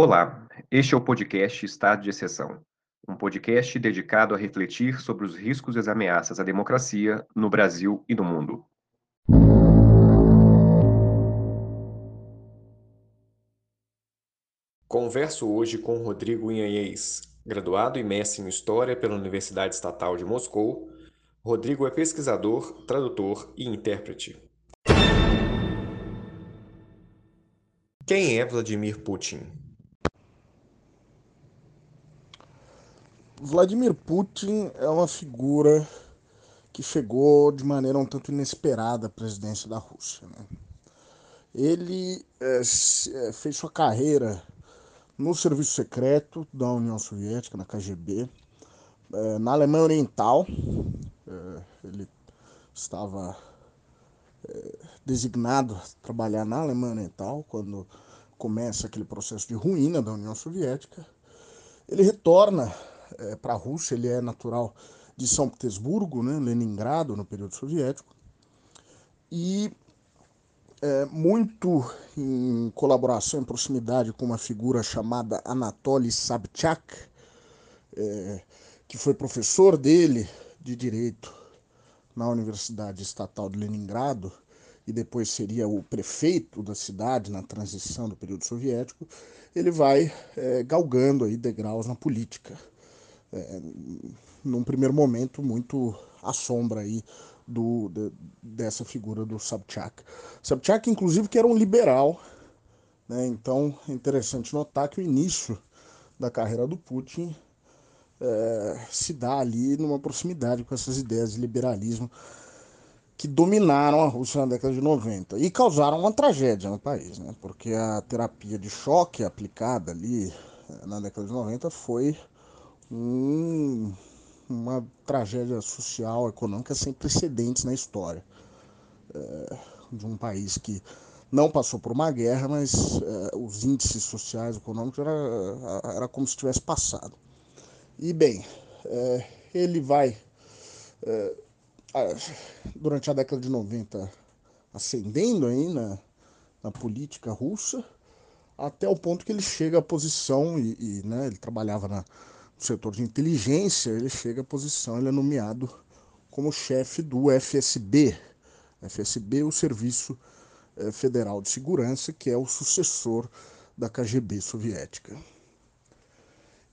Olá, este é o podcast Estado de Exceção, um podcast dedicado a refletir sobre os riscos e as ameaças à democracia no Brasil e no mundo. Converso hoje com Rodrigo Inhanhês, graduado e mestre em História pela Universidade Estatal de Moscou. Rodrigo é pesquisador, tradutor e intérprete. Quem é Vladimir Putin? Vladimir Putin é uma figura que chegou de maneira um tanto inesperada à presidência da Rússia. Né? Ele é, fez sua carreira no serviço secreto da União Soviética, na KGB, é, na Alemanha Oriental. É, ele estava designado a trabalhar na Alemanha Oriental quando começa aquele processo de ruína da União Soviética. Ele retorna é, para a Rússia, ele é natural de São Petersburgo, né, Leningrado, no período soviético, e é, muito em colaboração, em proximidade com uma figura chamada Anatoly Sabchak, é, que foi professor dele de direito na Universidade Estatal de Leningrado e depois seria o prefeito da cidade na transição do período soviético, ele vai é, galgando aí degraus na política é, num primeiro momento muito à sombra aí do, de, dessa figura do Sobchak. Sobchak, inclusive, que era um liberal, né? então é interessante notar que o início da carreira do Putin é, se dá ali numa proximidade com essas ideias de liberalismo que dominaram a Rússia na década de 90 e causaram uma tragédia no país, né? porque a terapia de choque aplicada ali é, na década de 90 foi um, uma tragédia social, econômica sem precedentes na história é, de um país que não passou por uma guerra, mas é, os índices sociais, econômicos, era, era como se tivesse passado. E bem, é, ele vai, é, durante a década de 90, ascendendo aí na, na política russa, até o ponto que ele chega à posição, e, e né, ele trabalhava na, setor de inteligência, ele chega à posição, ele é nomeado como chefe do FSB. FSB é o Serviço eh, Federal de Segurança, que é o sucessor da KGB soviética.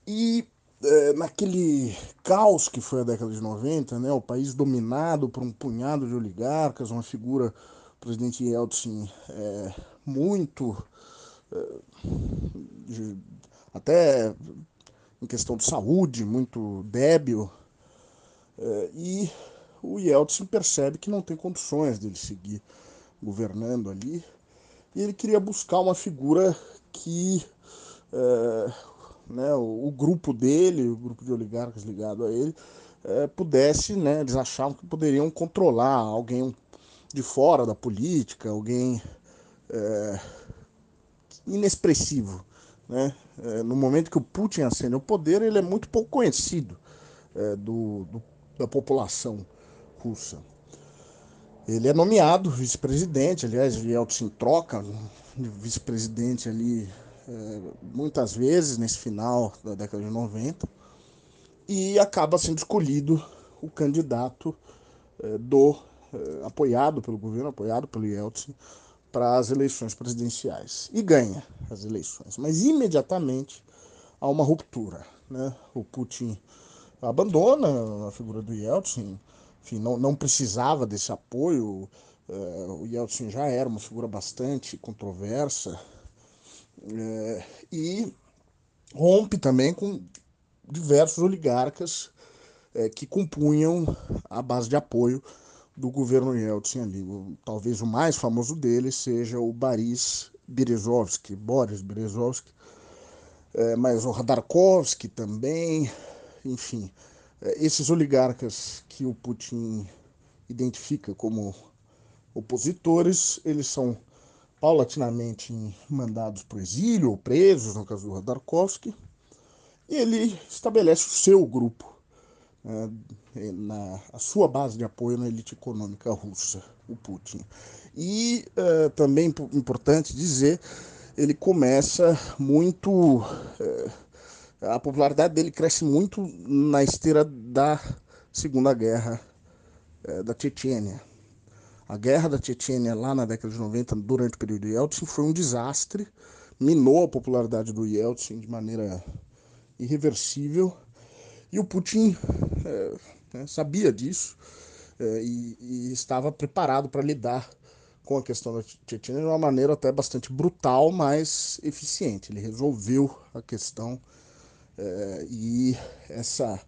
E é, naquele caos que foi a década de 90, né, o país dominado por um punhado de oligarcas, uma figura, o presidente Yeltsin, é, muito. É, de, até em questão de saúde, muito débil. É, e o Yeltsin percebe que não tem condições dele seguir governando ali. E ele queria buscar uma figura que é, né, o, o, grupo dele, o grupo de oligarcas ligado a ele, é, pudesse, né, eles achavam que poderiam controlar alguém de fora da política, alguém é, inexpressivo. Né? É, no momento que o Putin ascende ao poder, ele é muito pouco conhecido é, do, do, da população russa. Ele é nomeado vice-presidente, aliás, Yeltsin troca de vice-presidente ali é, muitas vezes nesse final da década de 90 e acaba sendo escolhido o candidato é, do é, apoiado pelo governo, apoiado pelo Yeltsin, para as eleições presidenciais e ganha as eleições, mas imediatamente há uma ruptura. Né? O Putin abandona a figura do Yeltsin, enfim, não, não precisava desse apoio. Uh, o Yeltsin já era uma figura bastante controversa uh, e rompe também com diversos oligarcas uh, que compunham a base de apoio do governo Yeltsin ali. Talvez o mais famoso dele seja o Boris Berezovsky, Boris Berezovsky, é, mas o Radarkovsky também, enfim, é, esses oligarcas que o Putin identifica como opositores, eles são paulatinamente mandados para o exílio ou presos, no caso do Radarkovsky, e ele estabelece o seu grupo na a sua base de apoio na elite econômica russa, o Putin. E uh, também importante dizer ele começa muito. É, a popularidade dele cresce muito na esteira da Segunda Guerra é, da Chechênia. A guerra da Chechênia, lá na década de 90, durante o período Yeltsin, foi um desastre, minou a popularidade do Yeltsin de maneira irreversível. E o Putin é, né, sabia disso é, e, e, estava preparado para lidar com a questão da Chechênia de uma maneira até bastante brutal, mas eficiente. Ele resolveu a questão é, e essa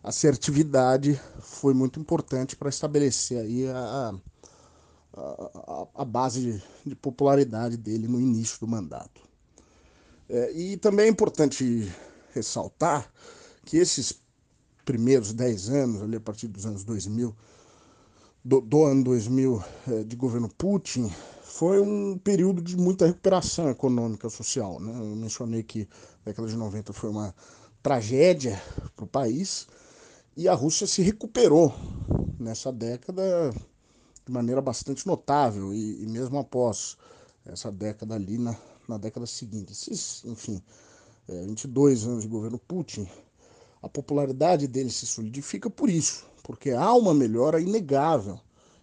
assertividade foi muito importante para estabelecer aí a, a, a base de, de, popularidade dele no início do mandato. É, e também é importante ressaltar que esses primeiros 10 anos, ali a partir dos anos 2000, do, do ano 2000 é, de governo Putin, foi um período de muita recuperação econômica social. Né? Eu mencionei que a década de 90 foi uma tragédia para o país e a Rússia se recuperou nessa década de maneira bastante notável e, e mesmo após essa década ali, na, na década seguinte. Esses, enfim, é, 22 anos de governo Putin, a popularidade dele se solidifica por isso, porque há uma melhora inegável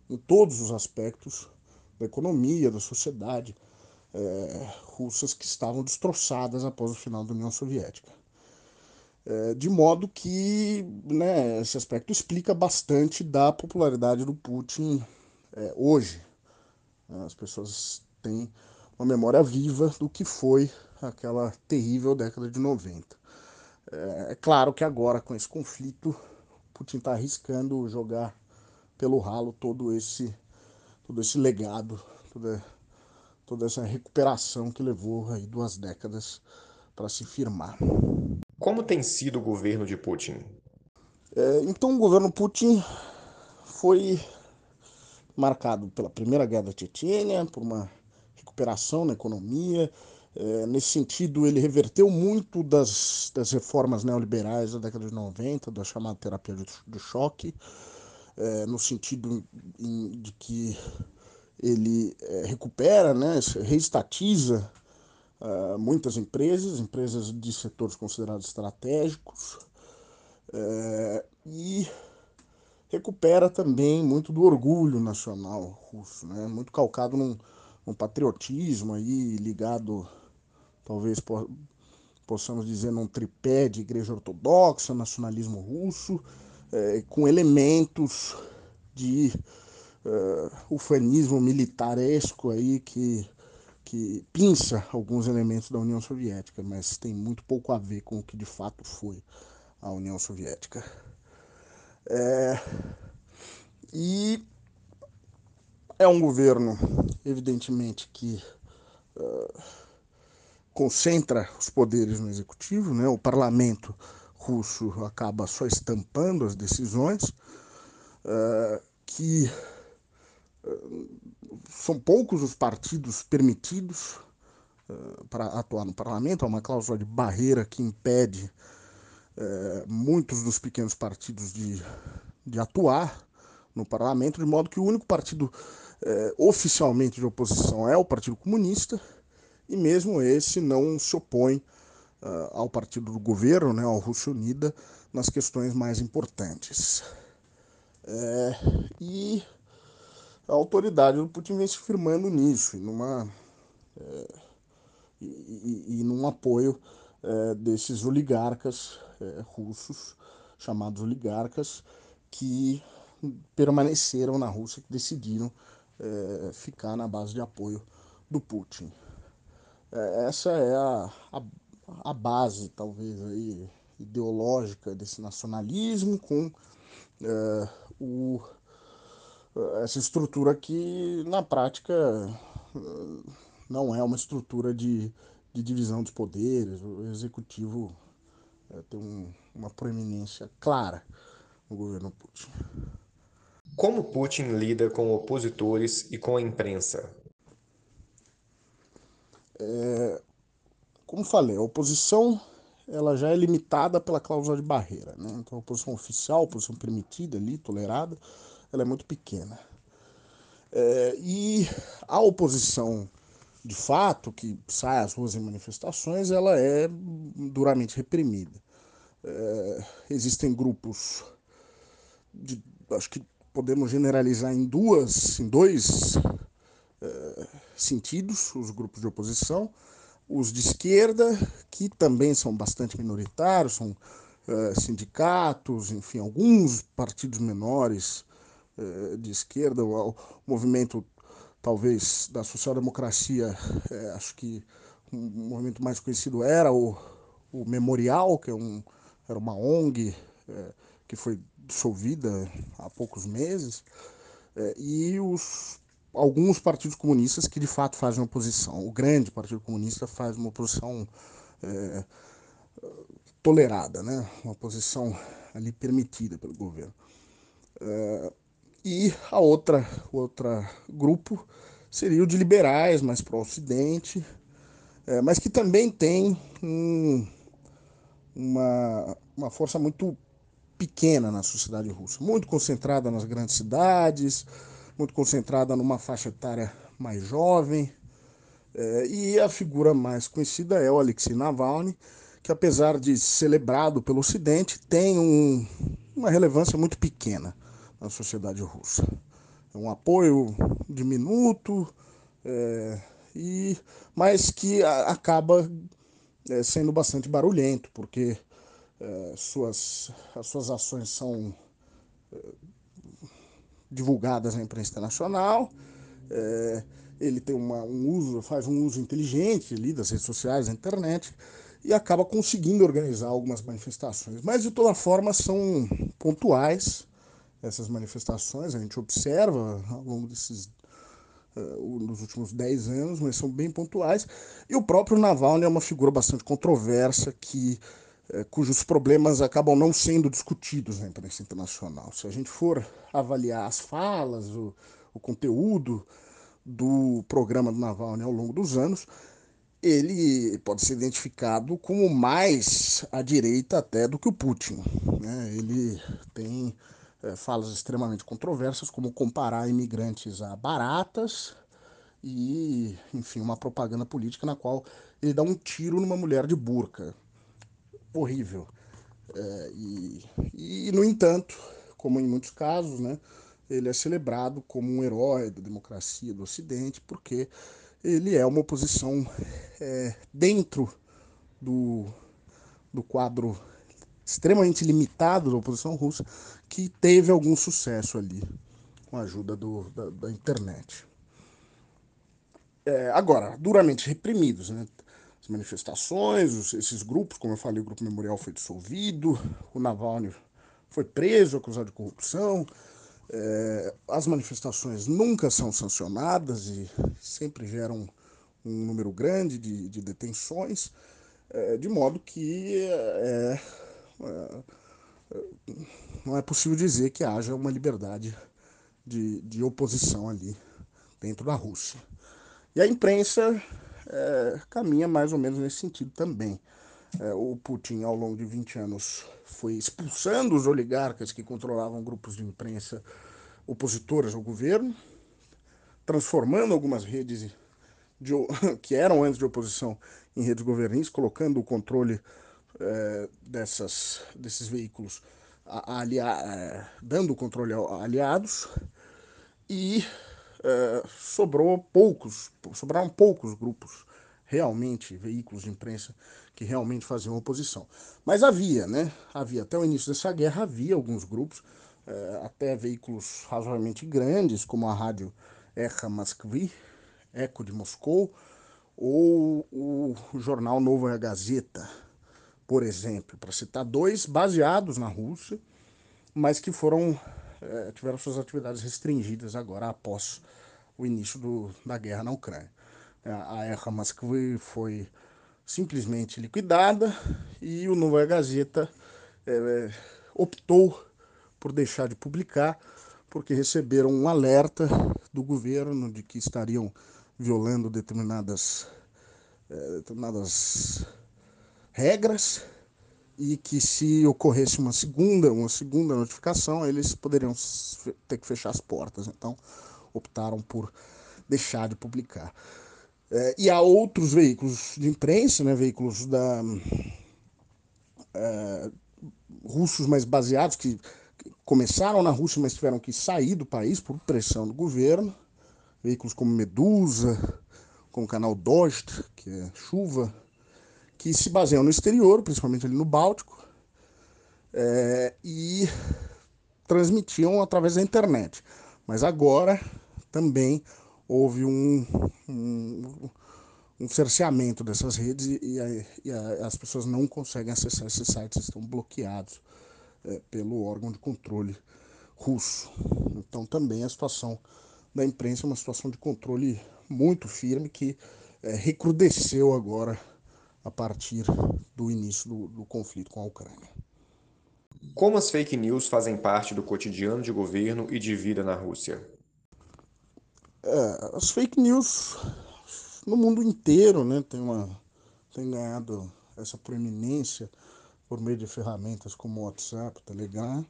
em todos os aspectos da economia, da sociedade é, russas que estavam destroçadas após o final da União Soviética. É, de modo que né, esse aspecto explica bastante da popularidade do Putin é, hoje. As pessoas têm uma memória viva do que foi aquela terrível década de 90. É, claro que agora, com esse conflito, Putin está arriscando jogar pelo ralo todo esse, todo esse legado, toda, toda essa recuperação que levou aí duas décadas para se firmar. Como tem sido o governo de Putin? É, então, o governo Putin foi marcado pela Primeira Guerra da Chechênia, por uma recuperação na economia. É, nesse sentido, ele reverteu muito das, das reformas neoliberais da década de 90, da chamada terapia do, choque, é, no sentido em, de que ele é, recupera, né, reestatiza uh, muitas empresas, empresas de setores considerados estratégicos, é, e recupera também muito do orgulho nacional russo, né? muito calcado num, num patriotismo aí ligado, talvez po possamos dizer, num tripé de igreja ortodoxa, nacionalismo russo, é, com elementos de uh, ufanismo militaresco aí que, que pinça alguns elementos da União Soviética, mas tem muito pouco a ver com o que de fato foi a União Soviética. É, e é um governo, evidentemente, que uh, concentra os poderes no executivo, né? o parlamento russo acaba só estampando as decisões, uh, que uh, são poucos os partidos permitidos para atuar no parlamento, há uma cláusula de barreira que impede muitos dos pequenos partidos de, de atuar no parlamento, de modo que o único partido oficialmente de oposição é o Partido Comunista, e mesmo esse não se opõe uh, ao partido do governo, né, ao Rússia Unida, nas questões mais importantes. É, e a autoridade do Putin vem se firmando nisso, numa, é, e, e num apoio é, desses oligarcas é, russos, chamados oligarcas, que permaneceram na Rússia, que decidiram é, ficar na base de apoio do Putin. É, essa é a, a, a, base, talvez, aí, ideológica desse nacionalismo com é, o, essa estrutura que, na prática, não é uma estrutura de, de divisão dos poderes. O executivo é, tem um, uma proeminência clara no governo Putin. Como Putin lida com opositores e com a imprensa? É, como falei, a oposição ela já é limitada pela cláusula de barreira. Né? Então, a oposição oficial, a oposição permitida ali, tolerada, ela é muito pequena. É, e a oposição de fato, que sai às ruas em manifestações, ela é duramente reprimida. É, existem grupos, de, acho que podemos generalizar em duas, em dois sentidos, os grupos de oposição, os de esquerda, que também são bastante minoritários, são é, sindicatos, enfim, alguns partidos menores é, de esquerda, o, o movimento talvez da social-democracia, é, acho que um movimento mais conhecido era o, o Memorial, que é um, era uma ONG que foi dissolvida há poucos meses, e os, alguns partidos comunistas que de fato fazem oposição. O grande Partido Comunista faz uma oposição é, tolerada, né? uma oposição ali permitida pelo governo. É, e a outra, outra grupo seria o de liberais, mais para o Ocidente, é, mas que também tem um, uma, uma força muito pequena na sociedade russa, muito concentrada nas grandes cidades, muito concentrada numa faixa etária mais jovem. É, e a figura mais conhecida é o Alexei Navalny, que apesar de celebrado pelo Ocidente, tem um, uma relevância muito pequena na sociedade russa. É um apoio diminuto, é, e, mas que a, acaba é, sendo bastante barulhento, porque é, suas, as suas ações são é, divulgadas na imprensa internacional. É, ele tem uma, um uso, faz um uso inteligente ali das redes sociais, da internet, e acaba conseguindo organizar algumas manifestações. Mas de toda forma são pontuais essas manifestações, a gente observa ao longo desses uh, nos últimos 10 anos, mas são bem pontuais. E o próprio Navalny é uma figura bastante controversa que cujos problemas acabam não sendo discutidos na imprensa internacional. Se a gente for avaliar as falas, o, o conteúdo do programa do Navalny ao longo dos anos, ele pode ser identificado como mais à direita até do que o Putin. Né? Ele tem é, falas extremamente controversas, como comparar imigrantes a baratas e, enfim, uma propaganda política na qual ele dá um tiro numa mulher de burca. Horrível. É, e, e, no entanto, como em muitos casos, né, ele é celebrado como um herói da democracia do Ocidente, porque ele é uma oposição é, dentro do, do quadro extremamente limitado da oposição russa, que teve algum sucesso ali com a ajuda do, da, da internet. É, agora, duramente reprimidos, né? As manifestações, os, esses grupos, como eu falei, o Grupo Memorial foi dissolvido, o Navalny foi preso, acusado de corrupção. É, as manifestações nunca são sancionadas e sempre geram um número grande de, de detenções, é, de modo que é, não é possível dizer que haja uma liberdade de, de oposição ali dentro da Rússia. E a imprensa é, caminha mais ou menos nesse sentido também. É, o Putin, ao longo de 20 anos, foi expulsando os oligarcas que controlavam grupos de imprensa opositores ao governo, transformando algumas redes de, que eram antes de oposição em redes governistas, colocando o controle é, dessas, desses veículos alia, é, dando o controle a aliados e é, sobrou poucos, sobraram poucos grupos realmente, veículos de imprensa que realmente faziam oposição. Mas havia, né? Havia, até o início dessa guerra, havia alguns grupos, é, até veículos razoavelmente grandes, como a rádio Echa Moskvy, Eco de Moscou, ou o jornal Novaya Gazeta, por exemplo, para citar dois baseados na Rússia, mas que foram é, tiveram suas atividades restringidas agora após o início do, da guerra na Ucrânia. É, a Erra Moskvy foi simplesmente liquidada e o Novaya Gazeta é, optou por deixar de publicar porque receberam um alerta do governo de que estariam violando determinadas, determinadas regras e que se ocorresse uma segunda, uma segunda notificação, eles poderiam ter que fechar as portas. Então, optaram por deixar de publicar. É, e há outros veículos de imprensa, né, veículos da, é, russos mais baseados, que começaram na Rússia, mas tiveram que sair do país por pressão do governo. Veículos como Medusa, como o canal Dost, que é chuva, que se baseiam no exterior, principalmente ali no Báltico, é, e transmitiam através da internet. Mas agora também houve um, um, um cerceamento dessas redes e, e, e a, as pessoas não conseguem acessar esses sites, estão bloqueados é, pelo órgão de controle russo. Então também a situação da imprensa é uma situação de controle muito firme que é, recrudesceu agora a partir do início do, do conflito com a Ucrânia. Como as fake news fazem parte do cotidiano de governo e de vida na Rússia? É, as fake news no mundo inteiro né, tem, uma, tem ganhado essa proeminência por meio de ferramentas como WhatsApp, Telegram.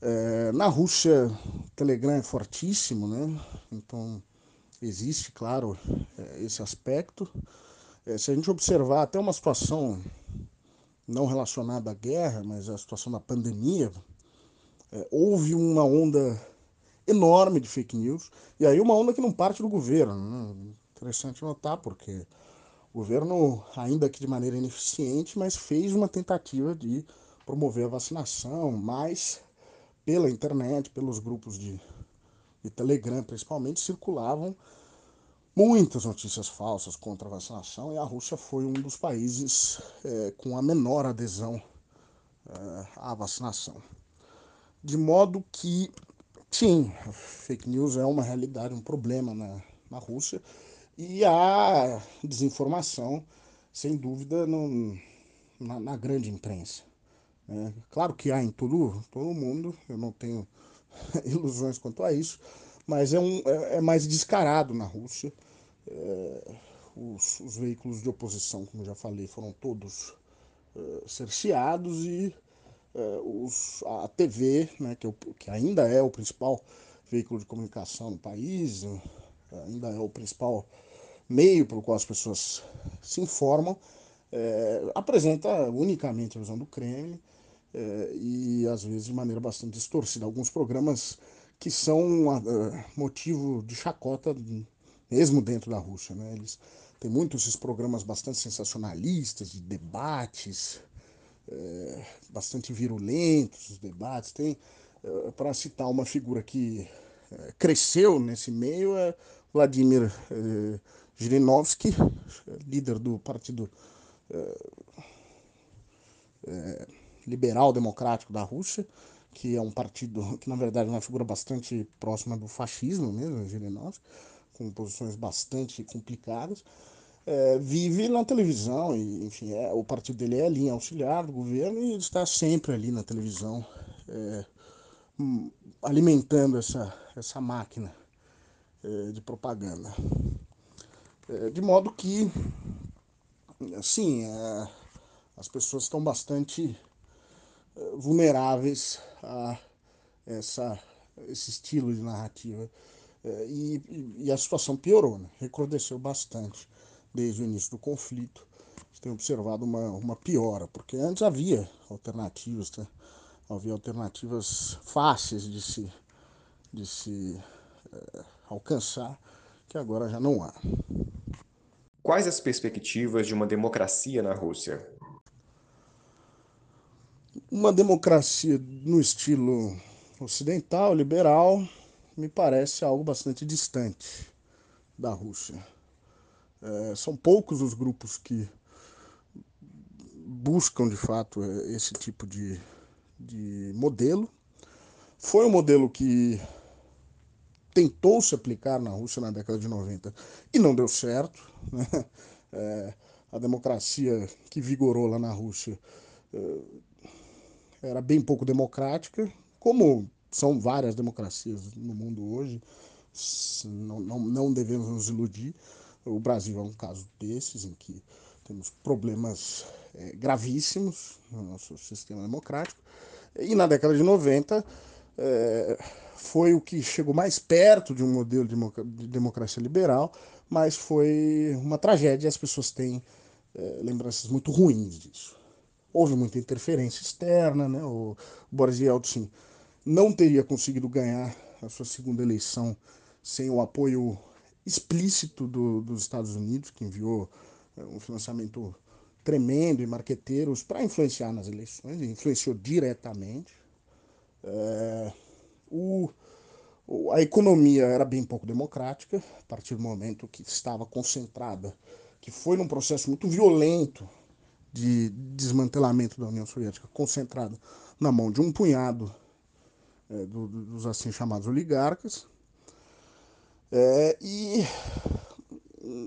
É, na Rússia, o Telegram é fortíssimo, né? Então existe, claro, é, esse aspecto. É, se a gente observar até uma situação não relacionada à guerra, mas a situação da pandemia, é, houve uma onda enorme de fake news, e aí uma onda que não parte do governo. Né? Interessante notar, porque o governo, ainda que de maneira ineficiente, mas fez uma tentativa de promover a vacinação, mas pela internet, pelos grupos de, de Telegram principalmente, circulavam muitas notícias falsas contra a vacinação e a Rússia foi um dos países é, com a menor adesão é, à vacinação. De modo que, sim, fake news é uma realidade, um problema na, na Rússia e a desinformação, sem dúvida, no, na, na grande imprensa. Né? Claro que há em todo, todo mundo, eu não tenho ilusões quanto a isso, mas é, um, é, é mais descarado na Rússia. É, os, os, veículos de oposição, como já falei, foram todos é, cerceados e é, os, a TV, né, que, é que, ainda é o principal veículo de comunicação no país, ainda é o principal meio pelo qual as pessoas se informam, apresenta unicamente a visão do Kremlin e às vezes de maneira bastante distorcida. Alguns programas que são uh, motivo de chacota mesmo dentro da Rússia. Né? Eles têm muitos esses programas bastante sensacionalistas, de debates, é, bastante virulentos, os debates. Tem, é, para citar uma figura que é, cresceu nesse meio, é Vladimir é, Zhirinovsky, líder do Partido é, Liberal Democrático da Rússia, que é um partido que, na verdade, é uma figura bastante próxima do fascismo mesmo, Zhirinovsky com posições bastante complicadas, é, vive na televisão, e, enfim, é, o partido dele é linha auxiliar do governo e ele está sempre ali na televisão, é, hum, alimentando essa, essa máquina é, de propaganda. É, de modo que, assim, é, as pessoas estão bastante vulneráveis a essa, esse estilo de narrativa e, e, a situação piorou, né? recrudesceu bastante desde o início do conflito. Tem observado uma, uma piora, porque antes havia alternativas, né? havia alternativas fáceis de se, de se é, alcançar, que agora já não há. Quais as perspectivas de uma democracia na Rússia? Uma democracia no estilo ocidental, liberal, me parece algo bastante distante da Rússia. É, são poucos os grupos que buscam de fato é, esse tipo de, de modelo. Foi um modelo que tentou se aplicar na Rússia na década de 90 e não deu certo. Né? É, a democracia que vigorou lá na Rússia é, era bem pouco democrática, como são várias democracias no mundo hoje, não, não, não devemos nos iludir. O Brasil é um caso desses, em que temos problemas é, gravíssimos no nosso sistema democrático. E na década de 90 é, foi o que chegou mais perto de um modelo de democracia liberal, mas foi uma tragédia as pessoas têm é, lembranças muito ruins disso. Houve muita interferência externa, né? o Boris Yeltsin não teria conseguido ganhar a sua segunda eleição sem o apoio explícito do, dos Estados Unidos, que enviou é, um financiamento tremendo e marqueteiros para influenciar nas eleições, influenciou diretamente. É, o, a economia era bem pouco democrática, a partir do momento que estava concentrada, que foi num processo muito violento de desmantelamento da União Soviética, concentrado na mão de um punhado é, do, dos assim chamados oligarcas. É, e,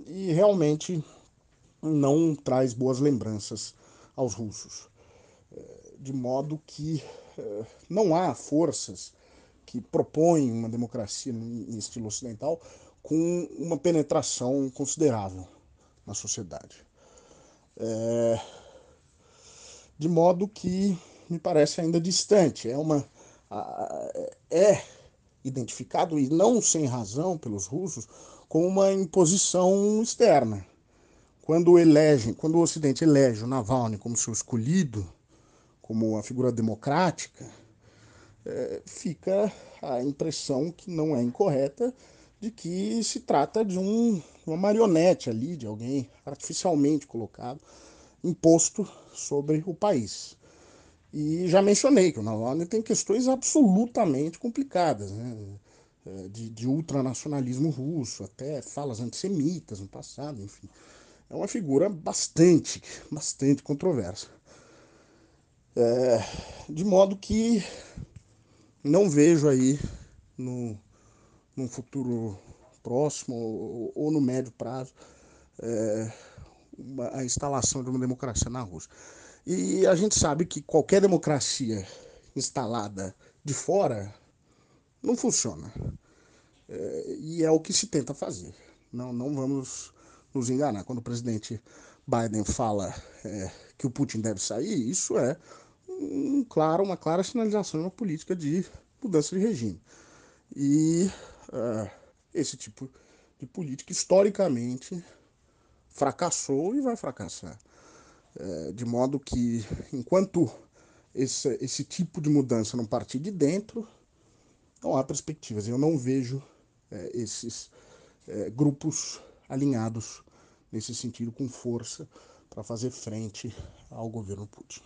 e realmente não traz boas lembranças aos russos. É, de modo que é, não há forças que propõem uma democracia em estilo ocidental com uma penetração considerável na sociedade. É, de modo que me parece ainda distante. É uma é identificado e não sem razão pelos russos como uma imposição externa quando elegem, quando o Ocidente elege o Navalny como seu escolhido, como uma figura democrática, é, fica a impressão que não é incorreta de que se trata de um, uma marionete ali, de alguém artificialmente colocado, imposto sobre o país. E já mencionei que o Navalny tem questões absolutamente complicadas, né? É, de, de ultranacionalismo russo, até falas antissemitas no passado, enfim é uma figura bastante, bastante controversa. É, de modo que não vejo aí no, no futuro próximo ou, ou no médio prazo é, uma, a instalação de uma democracia na Rússia. E a gente sabe que qualquer democracia instalada de fora não funciona. É, e é o que se tenta fazer. Não, não vamos nos enganar. Quando o presidente Biden fala é, que o Putin deve sair, isso é um, claro, uma clara sinalização de uma política de mudança de regime. E uh, esse tipo de política, historicamente, fracassou e vai fracassar. É, de modo que, enquanto esse, esse tipo de mudança não partir de dentro, não há perspectivas. Eu não vejo é, esses é, grupos alinhados nesse sentido com força para fazer frente ao governo Putin.